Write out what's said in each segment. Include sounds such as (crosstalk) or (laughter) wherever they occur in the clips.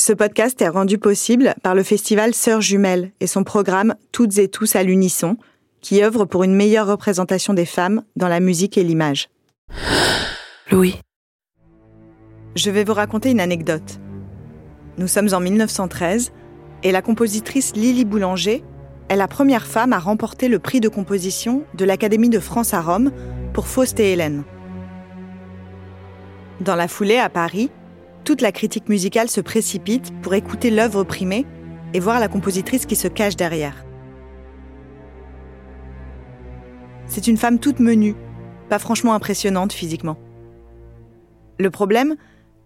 Ce podcast est rendu possible par le festival Sœurs Jumelles et son programme Toutes et tous à l'unisson, qui œuvre pour une meilleure représentation des femmes dans la musique et l'image. Louis. Je vais vous raconter une anecdote. Nous sommes en 1913 et la compositrice Lily Boulanger est la première femme à remporter le prix de composition de l'Académie de France à Rome pour Faust et Hélène. Dans la foulée, à Paris, toute la critique musicale se précipite pour écouter l'œuvre primée et voir la compositrice qui se cache derrière. C'est une femme toute menue, pas franchement impressionnante physiquement. Le problème,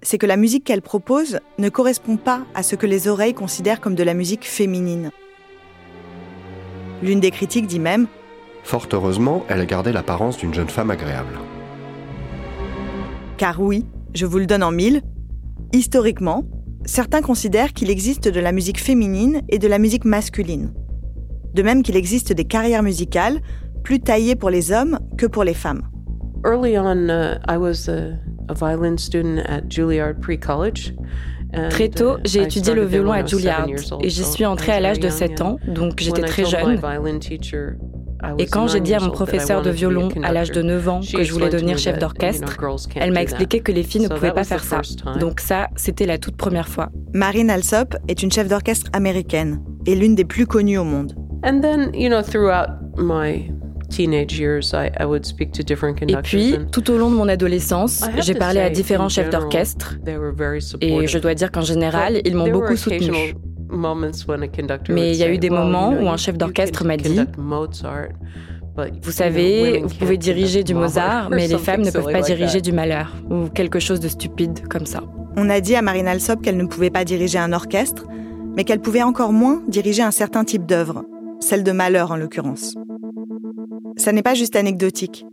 c'est que la musique qu'elle propose ne correspond pas à ce que les oreilles considèrent comme de la musique féminine. L'une des critiques dit même Fort heureusement, elle a gardé l'apparence d'une jeune femme agréable. Car oui, je vous le donne en mille, historiquement, certains considèrent qu'il existe de la musique féminine et de la musique masculine. De même qu'il existe des carrières musicales plus taillées pour les hommes que pour les femmes. Early on, uh, I was a, a violin student at Juilliard Pre-College. Très tôt, uh, j'ai étudié le violon à Juilliard et j'y suis entrée à l'âge de 7 ans, donc j'étais très jeune. Et quand j'ai dit à mon professeur de violon à l'âge de 9 ans que je voulais devenir chef d'orchestre, elle m'a expliqué que les filles ne pouvaient pas faire ça. Donc ça, c'était la toute première fois. Marine Alsop est une chef d'orchestre américaine et l'une des plus connues au monde. And then, you know, throughout my et puis, tout au long de mon adolescence, j'ai parlé à différents chefs d'orchestre et je dois dire qu'en général, ils m'ont beaucoup soutenu. Mais il y a eu des moments où un chef d'orchestre m'a dit vous savez, vous pouvez diriger du Mozart, mais (laughs) les femmes ne peuvent pas diriger du malheur, ou quelque chose de stupide comme ça. On a dit à Marine Alsop qu'elle ne pouvait pas diriger un orchestre, mais qu'elle pouvait encore moins diriger un certain type d'œuvre, celle de malheur en l'occurrence. Ça n'est pas juste anecdotique.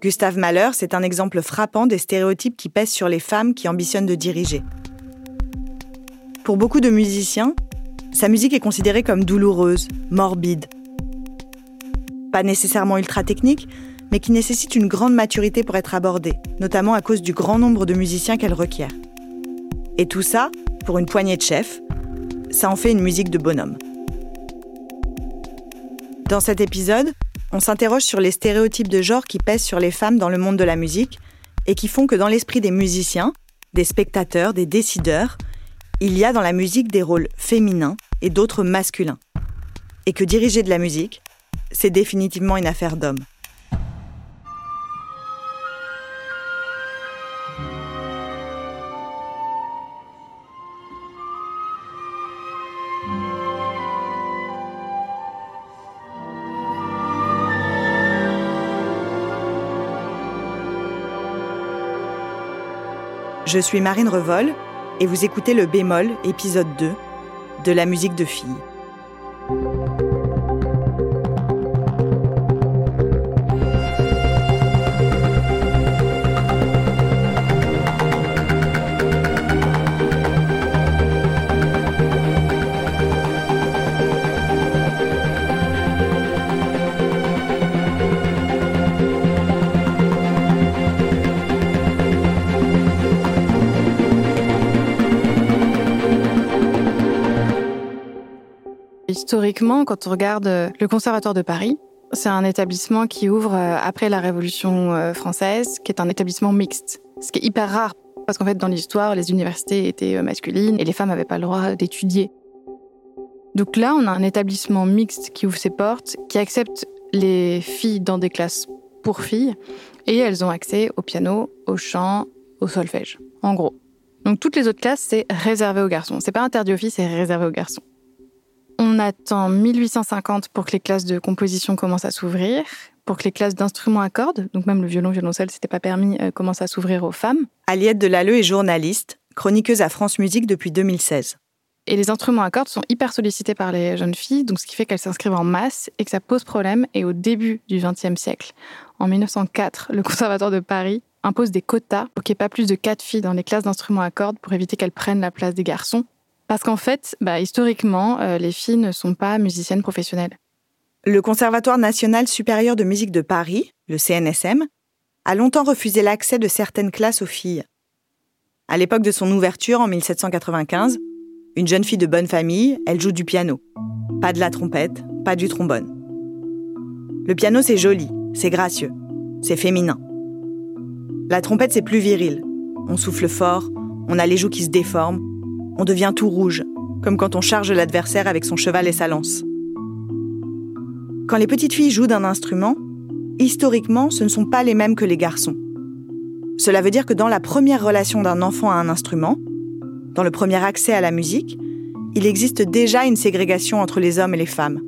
Gustave Mahler, c'est un exemple frappant des stéréotypes qui pèsent sur les femmes qui ambitionnent de diriger. Pour beaucoup de musiciens, sa musique est considérée comme douloureuse, morbide. Pas nécessairement ultra technique, mais qui nécessite une grande maturité pour être abordée, notamment à cause du grand nombre de musiciens qu'elle requiert. Et tout ça, pour une poignée de chefs, ça en fait une musique de bonhomme. Dans cet épisode, on s'interroge sur les stéréotypes de genre qui pèsent sur les femmes dans le monde de la musique et qui font que dans l'esprit des musiciens, des spectateurs, des décideurs, il y a dans la musique des rôles féminins et d'autres masculins. Et que diriger de la musique, c'est définitivement une affaire d'hommes. Je suis Marine Revol et vous écoutez le bémol, épisode 2, de la musique de filles. Historiquement, quand on regarde euh, le Conservatoire de Paris, c'est un établissement qui ouvre euh, après la Révolution euh, française, qui est un établissement mixte. Ce qui est hyper rare, parce qu'en fait, dans l'histoire, les universités étaient masculines et les femmes n'avaient pas le droit d'étudier. Donc là, on a un établissement mixte qui ouvre ses portes, qui accepte les filles dans des classes pour filles, et elles ont accès au piano, au chant, au solfège, en gros. Donc toutes les autres classes, c'est réservé aux garçons. C'est pas interdit aux filles, c'est réservé aux garçons. On attend 1850 pour que les classes de composition commencent à s'ouvrir. pour que les classes d'instruments à cordes, donc même le violon, violoncelle, c'était pas permis, euh, commencent à s'ouvrir aux femmes. Aliette Delalleux est journaliste, chroniqueuse à France Musique depuis 2016. Et les instruments à cordes sont hyper sollicités par les jeunes filles, donc ce qui fait qu'elles s'inscrivent en masse et que ça pose problème. Et au début du XXe siècle, en 1904, le Conservatoire de Paris impose des quotas pour qu'il n'y ait pas plus de quatre filles dans les classes d'instruments à cordes pour éviter qu'elles prennent la place des garçons. Parce qu'en fait, bah, historiquement, euh, les filles ne sont pas musiciennes professionnelles. Le Conservatoire national supérieur de musique de Paris, le CNSM, a longtemps refusé l'accès de certaines classes aux filles. À l'époque de son ouverture en 1795, une jeune fille de bonne famille, elle joue du piano. Pas de la trompette, pas du trombone. Le piano, c'est joli, c'est gracieux, c'est féminin. La trompette, c'est plus viril. On souffle fort, on a les joues qui se déforment, on devient tout rouge, comme quand on charge l'adversaire avec son cheval et sa lance. Quand les petites filles jouent d'un instrument, historiquement, ce ne sont pas les mêmes que les garçons. Cela veut dire que dans la première relation d'un enfant à un instrument, dans le premier accès à la musique, il existe déjà une ségrégation entre les hommes et les femmes.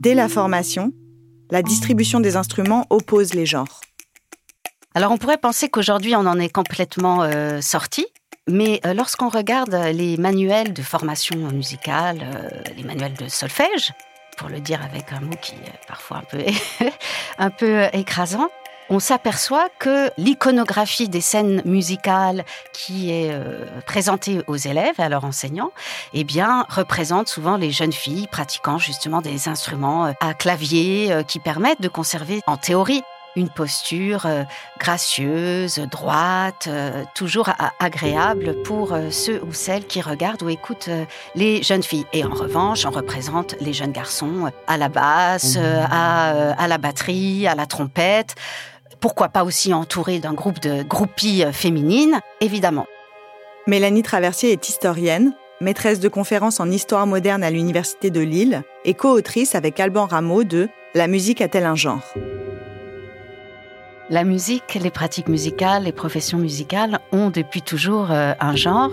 Dès la formation, la distribution des instruments oppose les genres. Alors on pourrait penser qu'aujourd'hui on en est complètement euh, sorti, mais euh, lorsqu'on regarde les manuels de formation musicale, euh, les manuels de solfège, pour le dire avec un mot qui est parfois un peu, (laughs) un peu écrasant, on s'aperçoit que l'iconographie des scènes musicales qui est présentée aux élèves et à leurs enseignants, eh bien, représente souvent les jeunes filles pratiquant justement des instruments à clavier qui permettent de conserver en théorie une posture euh, gracieuse, droite, euh, toujours agréable pour euh, ceux ou celles qui regardent ou écoutent les jeunes filles. Et en revanche, on représente les jeunes garçons à la basse, à, la batterie, à la trompette. Pourquoi pas aussi entouré d'un groupe de groupies féminines, évidemment. Mélanie Traversier est historienne, maîtresse de conférences en histoire moderne à l'Université de Lille et co-autrice avec Alban Rameau de La musique a-t-elle un genre? La musique, les pratiques musicales, les professions musicales ont depuis toujours euh, un genre,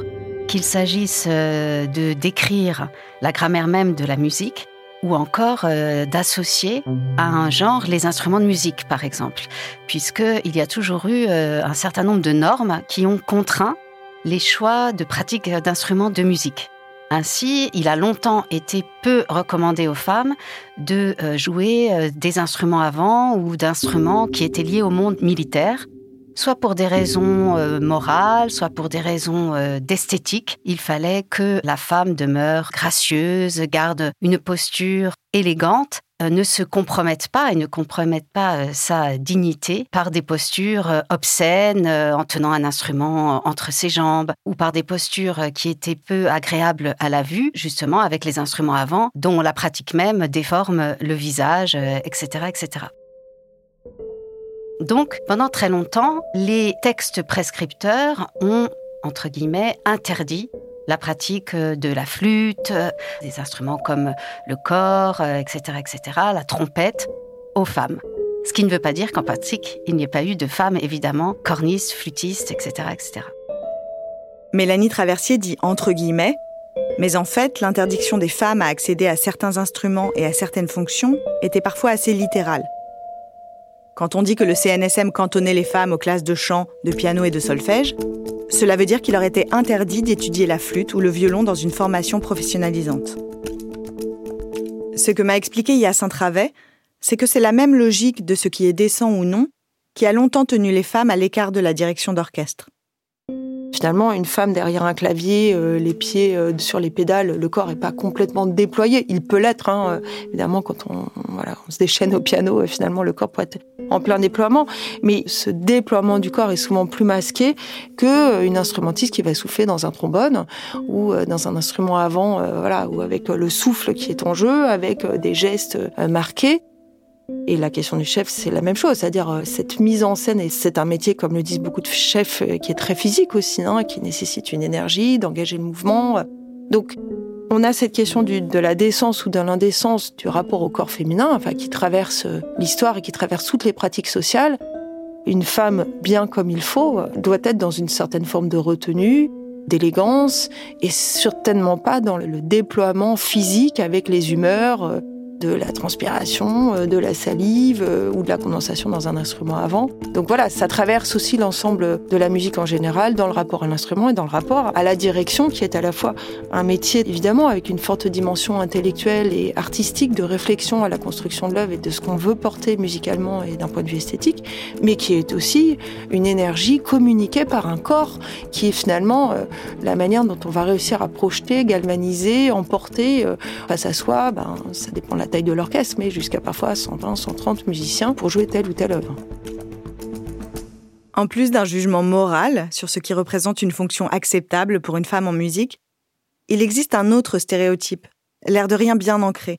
qu'il s'agisse euh, de décrire la grammaire même de la musique ou encore euh, d'associer à un genre les instruments de musique, par exemple, puisqu'il y a toujours eu un certain nombre de normes qui ont contraint les choix de pratiques d'instruments de musique. Ainsi, il a longtemps été peu recommandé aux femmes de euh, jouer euh, des instruments avant ou d'instruments qui étaient liés au monde militaire, soit pour des raisons euh, morales, soit pour des raisons d'esthétique. Il fallait que la femme demeure gracieuse, garde une posture élégante ne se compromettent pas et ne compromettent pas euh, sa dignité par des postures euh, obscènes en tenant un instrument entre ses jambes ou par des postures qui étaient peu agréables à la vue, justement avec les instruments avant, dont la pratique même déforme le visage, etc., etc. Donc, pendant très longtemps, les textes prescripteurs ont, entre guillemets, interdit la pratique euh, de la flûte, euh, des instruments comme le corps, etc., euh, etc., la trompette, aux femmes. Ce qui ne veut pas dire qu'en pratique, il n'y ait pas eu de femmes, évidemment, cornistes, flûtistes, etc., etc. Mélanie Traversier dit entre guillemets, mais en fait, l'interdiction des femmes à accéder à certains instruments et à certaines fonctions était parfois assez littérale. Quand on dit que le CNSM cantonnait les femmes aux classes de chant, de piano et de solfège, cela veut dire qu'il leur était interdit d'étudier la flûte ou le violon dans une formation professionnalisante. Ce que m'a expliqué Yacine Travet, c'est que c'est la même logique de ce qui est décent ou non qui a longtemps tenu les femmes à l'écart de la direction d'orchestre. Finalement, une femme derrière un clavier, euh, les pieds euh, sur les pédales, le corps n'est pas complètement déployé. Il peut l'être, hein, euh, évidemment, quand on, voilà, on se déchaîne au piano, finalement, le corps pourrait être en plein déploiement. Mais ce déploiement du corps est souvent plus masqué qu'une instrumentiste qui va souffler dans un trombone ou dans un instrument avant, voilà, ou avec le souffle qui est en jeu, avec des gestes marqués. Et la question du chef, c'est la même chose, c'est-à-dire euh, cette mise en scène, et c'est un métier, comme le disent beaucoup de chefs, euh, qui est très physique aussi, hein, qui nécessite une énergie, d'engager le mouvement. Donc, on a cette question de la décence ou de l'indécence du rapport au corps féminin, enfin, qui traverse euh, l'histoire et qui traverse toutes les pratiques sociales. Une femme, bien comme il faut, doit être dans une certaine forme de retenue, d'élégance, et certainement pas dans le déploiement physique avec les humeurs, de la transpiration, euh, de la salive euh, ou de la condensation dans un instrument avant. Donc voilà, ça traverse aussi l'ensemble de la musique en général dans le rapport à l'instrument et dans le rapport à la direction qui est à la fois un métier évidemment avec une forte dimension intellectuelle et artistique de réflexion à la construction de l'œuvre et de ce qu'on veut porter musicalement et d'un point de vue esthétique, mais qui est aussi une énergie communiquée par un corps qui est finalement euh, la manière dont on va réussir à projeter, galvaniser, emporter face à soi, ben, ça dépend de la taille de l'orchestre, mais jusqu'à parfois 120, 130 musiciens pour jouer telle ou telle œuvre. En plus d'un jugement moral sur ce qui représente une fonction acceptable pour une femme en musique, il existe un autre stéréotype, l'air de rien bien ancré,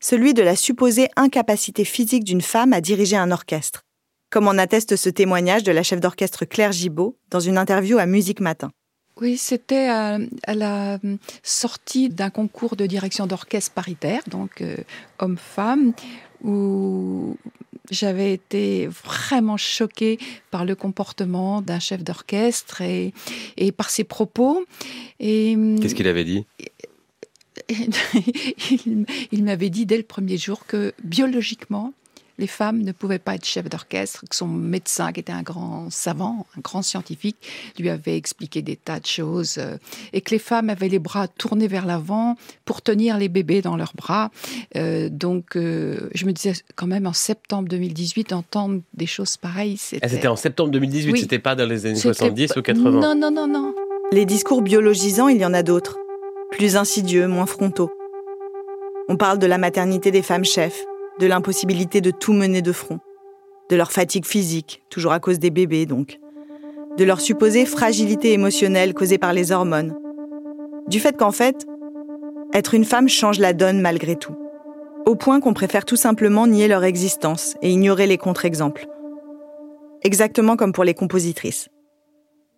celui de la supposée incapacité physique d'une femme à diriger un orchestre, comme en atteste ce témoignage de la chef d'orchestre Claire Gibault dans une interview à Musique Matin. Oui, c'était à, la sortie d'un concours de direction d'orchestre paritaire, donc euh, homme-femme, où j'avais été vraiment choquée par le comportement d'un chef d'orchestre et, et, par ses propos. Qu'est-ce qu'il avait dit? (laughs) Il m'avait dit dès le premier jour que biologiquement, les femmes ne pouvaient pas être chef d'orchestre, que son médecin, qui était un grand savant, un grand scientifique, lui avait expliqué des tas de choses, euh, et que les femmes avaient les bras tournés vers l'avant pour tenir les bébés dans leurs bras. Euh, donc, euh, je me disais quand même en septembre 2018, entendre des choses pareilles, c'était... Ah, c'était en septembre 2018, c'était pas dans les années 70 ou 80 Non, non, non, non. Les discours biologisants, il y en a d'autres, plus insidieux, moins frontaux. On parle de la maternité des femmes chefs, de l'impossibilité de tout mener de front, de leur fatigue physique, toujours à cause des bébés donc, de leur supposée fragilité émotionnelle causée par les hormones, du fait qu'en fait, être une femme change la donne malgré tout, au point qu'on préfère tout simplement nier leur existence et ignorer les contre-exemples. Exactement comme pour les compositrices.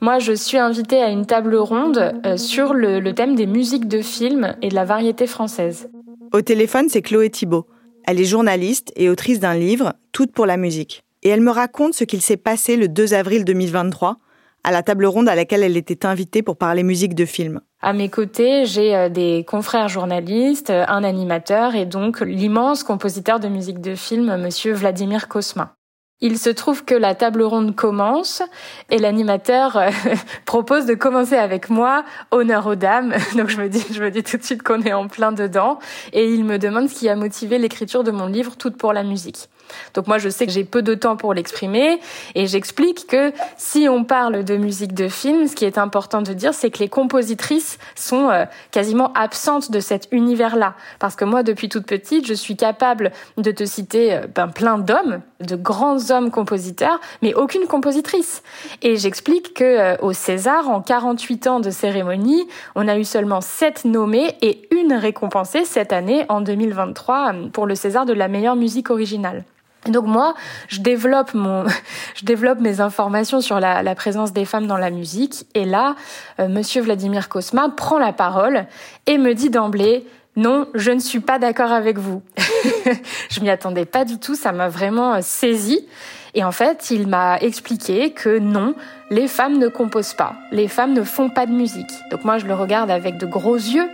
Moi, je suis invitée à une table ronde euh, sur le, le thème des musiques de films et de la variété française. Au téléphone, c'est Chloé Thibault. Elle est journaliste et autrice d'un livre, Toutes pour la musique. Et elle me raconte ce qu'il s'est passé le 2 avril 2023 à la table ronde à laquelle elle était invitée pour parler musique de film. À mes côtés, j'ai euh, des confrères journalistes, euh, un animateur et donc l'immense compositeur de musique de film, monsieur Vladimir Kosma. Il se trouve que la table ronde commence et l'animateur euh, (laughs) propose de commencer avec moi, honneur aux dames. (laughs) Donc je me dis, je me dis tout de suite qu'on est en plein dedans et il me demande ce qui a motivé l'écriture de mon livre Toute pour la musique. Donc moi, je sais que j'ai peu de temps pour l'exprimer et j'explique que si on parle de musique de film, ce qui est important de dire, c'est que les compositrices sont euh, quasiment absentes de cet univers-là. Parce que moi, depuis toute petite, je suis capable de te citer euh, ben, plein d'hommes, de grands hommes compositeurs, mais aucune compositrice. Et j'explique que euh, au César, en 48 ans de cérémonie, on a eu seulement 7 nommés et une récompensée cette année, en 2023, pour le César de la meilleure musique originale. Donc moi, je développe mon, (laughs) je développe mes informations sur la, présence des femmes dans la musique. Et là, euh, Monsieur Vladimir Kosma prend la parole et me dit d'emblée non, je ne suis pas d'accord avec vous. (laughs) je m'y attendais pas du tout, ça m'a vraiment euh, saisi. Et en fait, il m'a expliqué que non, les femmes ne composent pas, les femmes ne font pas de musique. Donc moi, je le regarde avec de gros yeux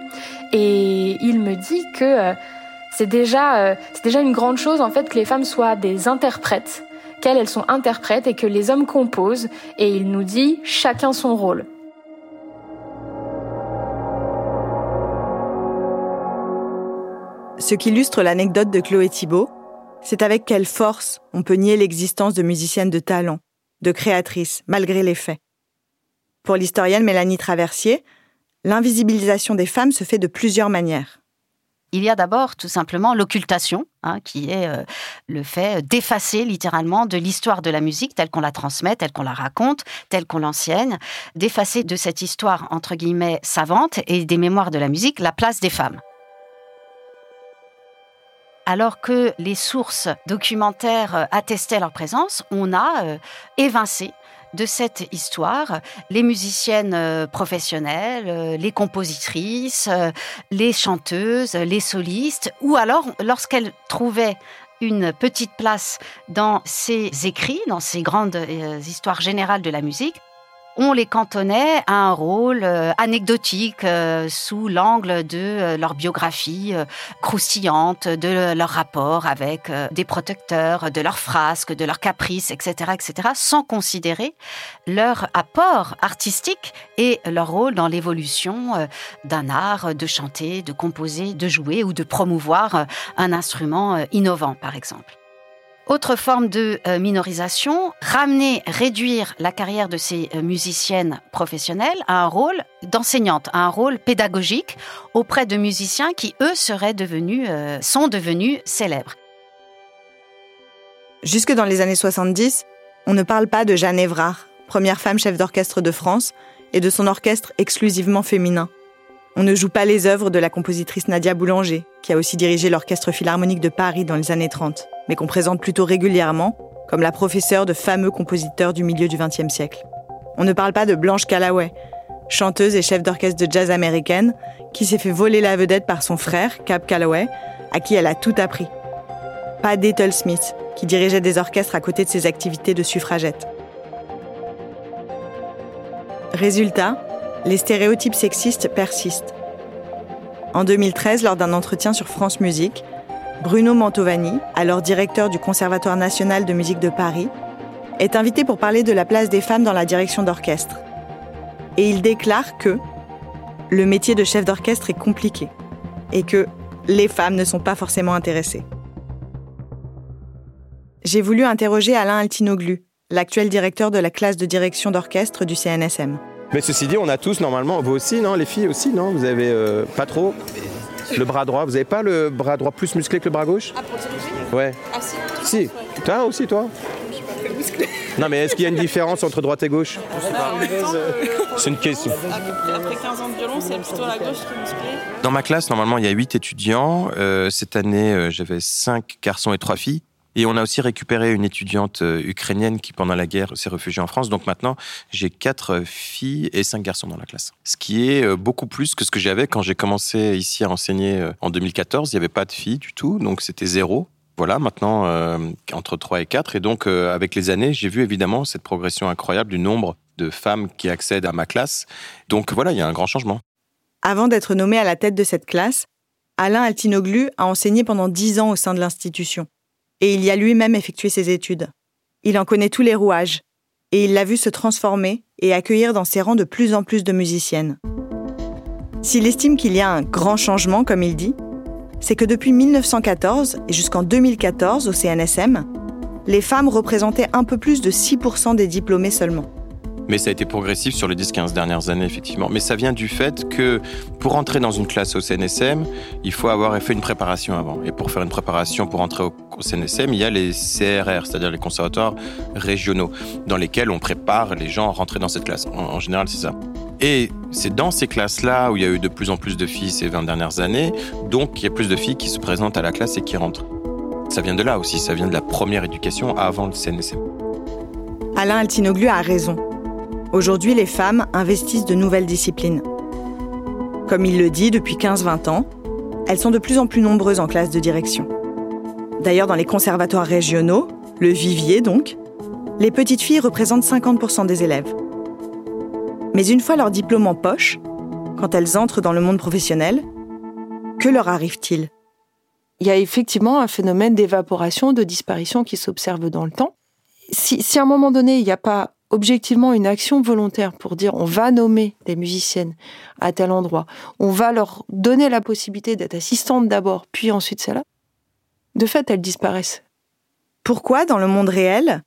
et il me dit que euh, c'est déjà, euh, déjà une grande chose en fait que les femmes soient des interprètes, qu'elles elles sont interprètes et que les hommes composent. Et il nous dit chacun son rôle. Ce qui illustre l'anecdote de Chloé Thibault, c'est avec quelle force on peut nier l'existence de musiciennes de talent, de créatrices, malgré les faits. Pour l'historienne Mélanie Traversier, l'invisibilisation des femmes se fait de plusieurs manières. Il y a d'abord tout simplement l'occultation, hein, qui est euh, le fait d'effacer littéralement de l'histoire de la musique telle qu'on la transmet, telle qu'on la raconte, telle qu'on l'enseigne, d'effacer de cette histoire entre guillemets savante et des mémoires de la musique la place des femmes. Alors que les sources documentaires euh, attestaient leur présence, on a euh, évincé de cette histoire les musiciennes euh, professionnelles, euh, les compositrices, euh, les chanteuses, les solistes, ou alors lorsqu'elles trouvaient une petite place dans ces écrits, dans ces grandes histoires générales de la musique, on les cantonnait à un rôle euh, anecdotique euh, sous l'angle de euh, leur biographie croustillante, de leur rapport avec des protecteurs, de leurs frasques, de leurs caprices, etc., etc., sans considérer leur apport artistique et leur rôle dans l'évolution d'un art de chanter, de composer, de jouer ou de promouvoir un instrument innovant, par exemple. Autre forme de euh, minorisation, ramener, réduire la carrière de ces euh, musiciennes professionnelles à un rôle d'enseignante, à un rôle pédagogique auprès de musiciens qui, eux, seraient devenus, euh, sont devenus célèbres. Jusque dans les années 70, on ne parle pas de Jeanne Évrard, première femme chef d'orchestre de France, et de son orchestre exclusivement féminin. On ne joue pas les œuvres de la compositrice Nadia Boulanger, qui a aussi dirigé l'Orchestre Philharmonique de Paris dans les années 30 mais qu'on présente plutôt régulièrement comme la professeure de fameux compositeurs du milieu du XXe siècle. On ne parle pas de Blanche Calloway, chanteuse et chef d'orchestre de jazz américaine, qui s'est fait voler la vedette par son frère, Cap Calloway, à qui elle a tout appris. Pas d'Ethel Smith, qui dirigeait des orchestres à côté de ses activités de suffragette. Résultat, les stéréotypes sexistes persistent. En 2013, lors d'un entretien sur France Musique, Bruno Mantovani, alors directeur du Conservatoire national de musique de Paris, est invité pour parler de la place des femmes dans la direction d'orchestre. Et il déclare que le métier de chef d'orchestre est compliqué et que les femmes ne sont pas forcément intéressées. J'ai voulu interroger Alain Altinoglu, l'actuel directeur de la classe de direction d'orchestre du CNSM. Mais ceci dit, on a tous normalement, vous aussi, non Les filles aussi, non Vous avez euh, pas trop le bras droit, vous n'avez pas le bras droit plus musclé que le bras gauche? Ah, pour diriger? Ouais. Ah, si. Si. Toi aussi, toi? Je suis pas très musclé. Non, mais est-ce qu'il y a une différence entre droite et gauche? C'est une question. Après 15 ans de violon, c'est plutôt la gauche qui est musclée. Dans ma classe, normalement, il y a 8 étudiants. Euh, cette année, euh, j'avais 5 garçons et 3 filles. Et on a aussi récupéré une étudiante euh, ukrainienne qui, pendant la guerre, s'est réfugiée en France. Donc maintenant, j'ai quatre filles et cinq garçons dans la classe. Ce qui est euh, beaucoup plus que ce que j'avais quand j'ai commencé ici à enseigner euh, en 2014. Il n'y avait pas de filles du tout, donc c'était zéro. Voilà, maintenant, entre 3 et 4. Et donc, avec les années, j'ai vu évidemment cette progression incroyable du nombre de femmes qui accèdent à ma classe. Donc voilà, il y a un grand changement. Avant d'être nommé à la tête de cette classe, Alain Altinoglu a enseigné pendant 10 ans au sein de l'institution et il y a lui-même effectué ses études. Il en connaît tous les rouages, et il l'a vu se transformer et accueillir dans ses rangs de plus en plus de musiciennes. S'il estime qu'il y a un grand changement, comme il dit, c'est que depuis 1914 et jusqu'en 2014 au CNSM, les femmes représentaient un peu plus de 6% des diplômés seulement. Mais ça a été progressif sur les 10-15 dernières années, effectivement. Mais ça vient du fait que pour entrer dans une classe au CNSM, il faut avoir fait une préparation avant. Et pour faire une préparation pour entrer au, CNSM, il y a les CRR, c'est-à-dire les conservatoires régionaux, dans lesquels on prépare les gens à rentrer dans cette classe. En, général, c'est ça. Et c'est dans ces classes-là où il y a eu de plus en plus de filles ces 20 dernières années, donc il y a plus de filles qui se présentent à la classe et qui rentrent. Ça vient de là aussi, ça vient de la première éducation avant le CNSM. Alain Altinoglu a raison. Aujourd'hui, les femmes investissent de nouvelles disciplines. Comme il le dit, depuis 15-20 ans, elles sont de plus en plus nombreuses en classe de direction. D'ailleurs, dans les conservatoires régionaux, le vivier donc, les petites filles représentent 50% des élèves. Mais une fois leur diplôme en poche, quand elles entrent dans le monde professionnel, que leur arrive-t-il? Il y a effectivement un phénomène d'évaporation, de disparition qui s'observe dans le temps. Si, si à un moment donné, il n'y a pas objectivement une action volontaire pour dire on va nommer des musiciennes à tel endroit, on va leur donner la possibilité d'être assistantes d'abord, puis ensuite celle-là, de fait, elles disparaissent. Pourquoi, dans le monde réel,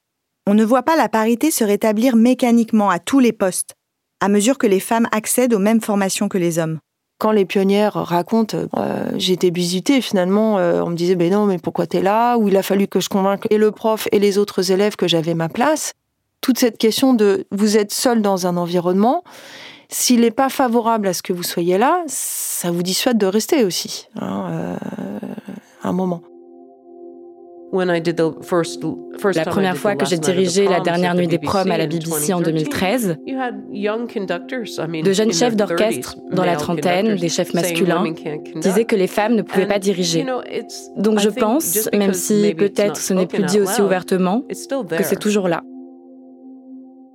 on ne voit pas la parité se rétablir mécaniquement à tous les postes, à mesure que les femmes accèdent aux mêmes formations que les hommes? Quand les pionnières racontent euh, j'étais visitée finalement euh, on me disait ben non mais pourquoi t'es là? Ou il a fallu que je convainque et le prof et les autres élèves que j'avais ma place toute cette question de vous êtes seul dans un environnement, s'il n'est pas favorable à ce que vous soyez là, ça vous dissuade de rester aussi, hein, euh, un moment. La première fois que j'ai dirigé la dernière nuit des proms à la BBC en 2013, de jeunes chefs d'orchestre dans la trentaine, des chefs masculins, disaient que les femmes ne pouvaient pas diriger. Donc je pense, même si peut-être ce n'est plus dit aussi ouvertement, que c'est toujours là.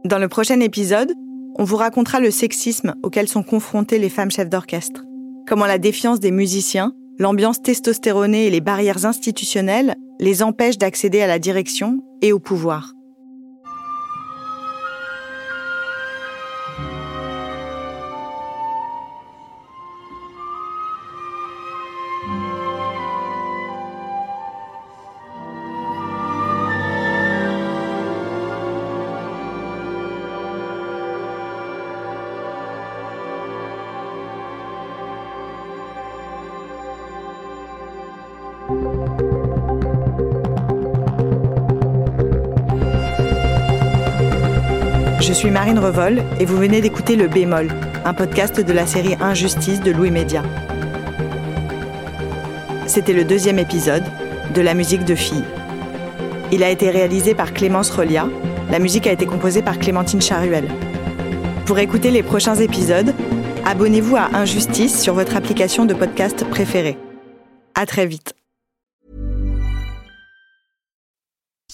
Dans le prochain épisode, on vous racontera le sexisme auquel sont confrontées les femmes chefs d'orchestre. Comment la défiance des musiciens, l'ambiance testostéronée et les barrières institutionnelles les empêchent d'accéder à la direction et au pouvoir. Je suis Marine Revol et vous venez d'écouter Le Bémol, un podcast de la série Injustice de Louis Média. C'était le deuxième épisode de La musique de filles. Il a été réalisé par Clémence Relia. La musique a été composée par Clémentine Charuel. Pour écouter les prochains épisodes, abonnez-vous à Injustice sur votre application de podcast préférée. À très vite.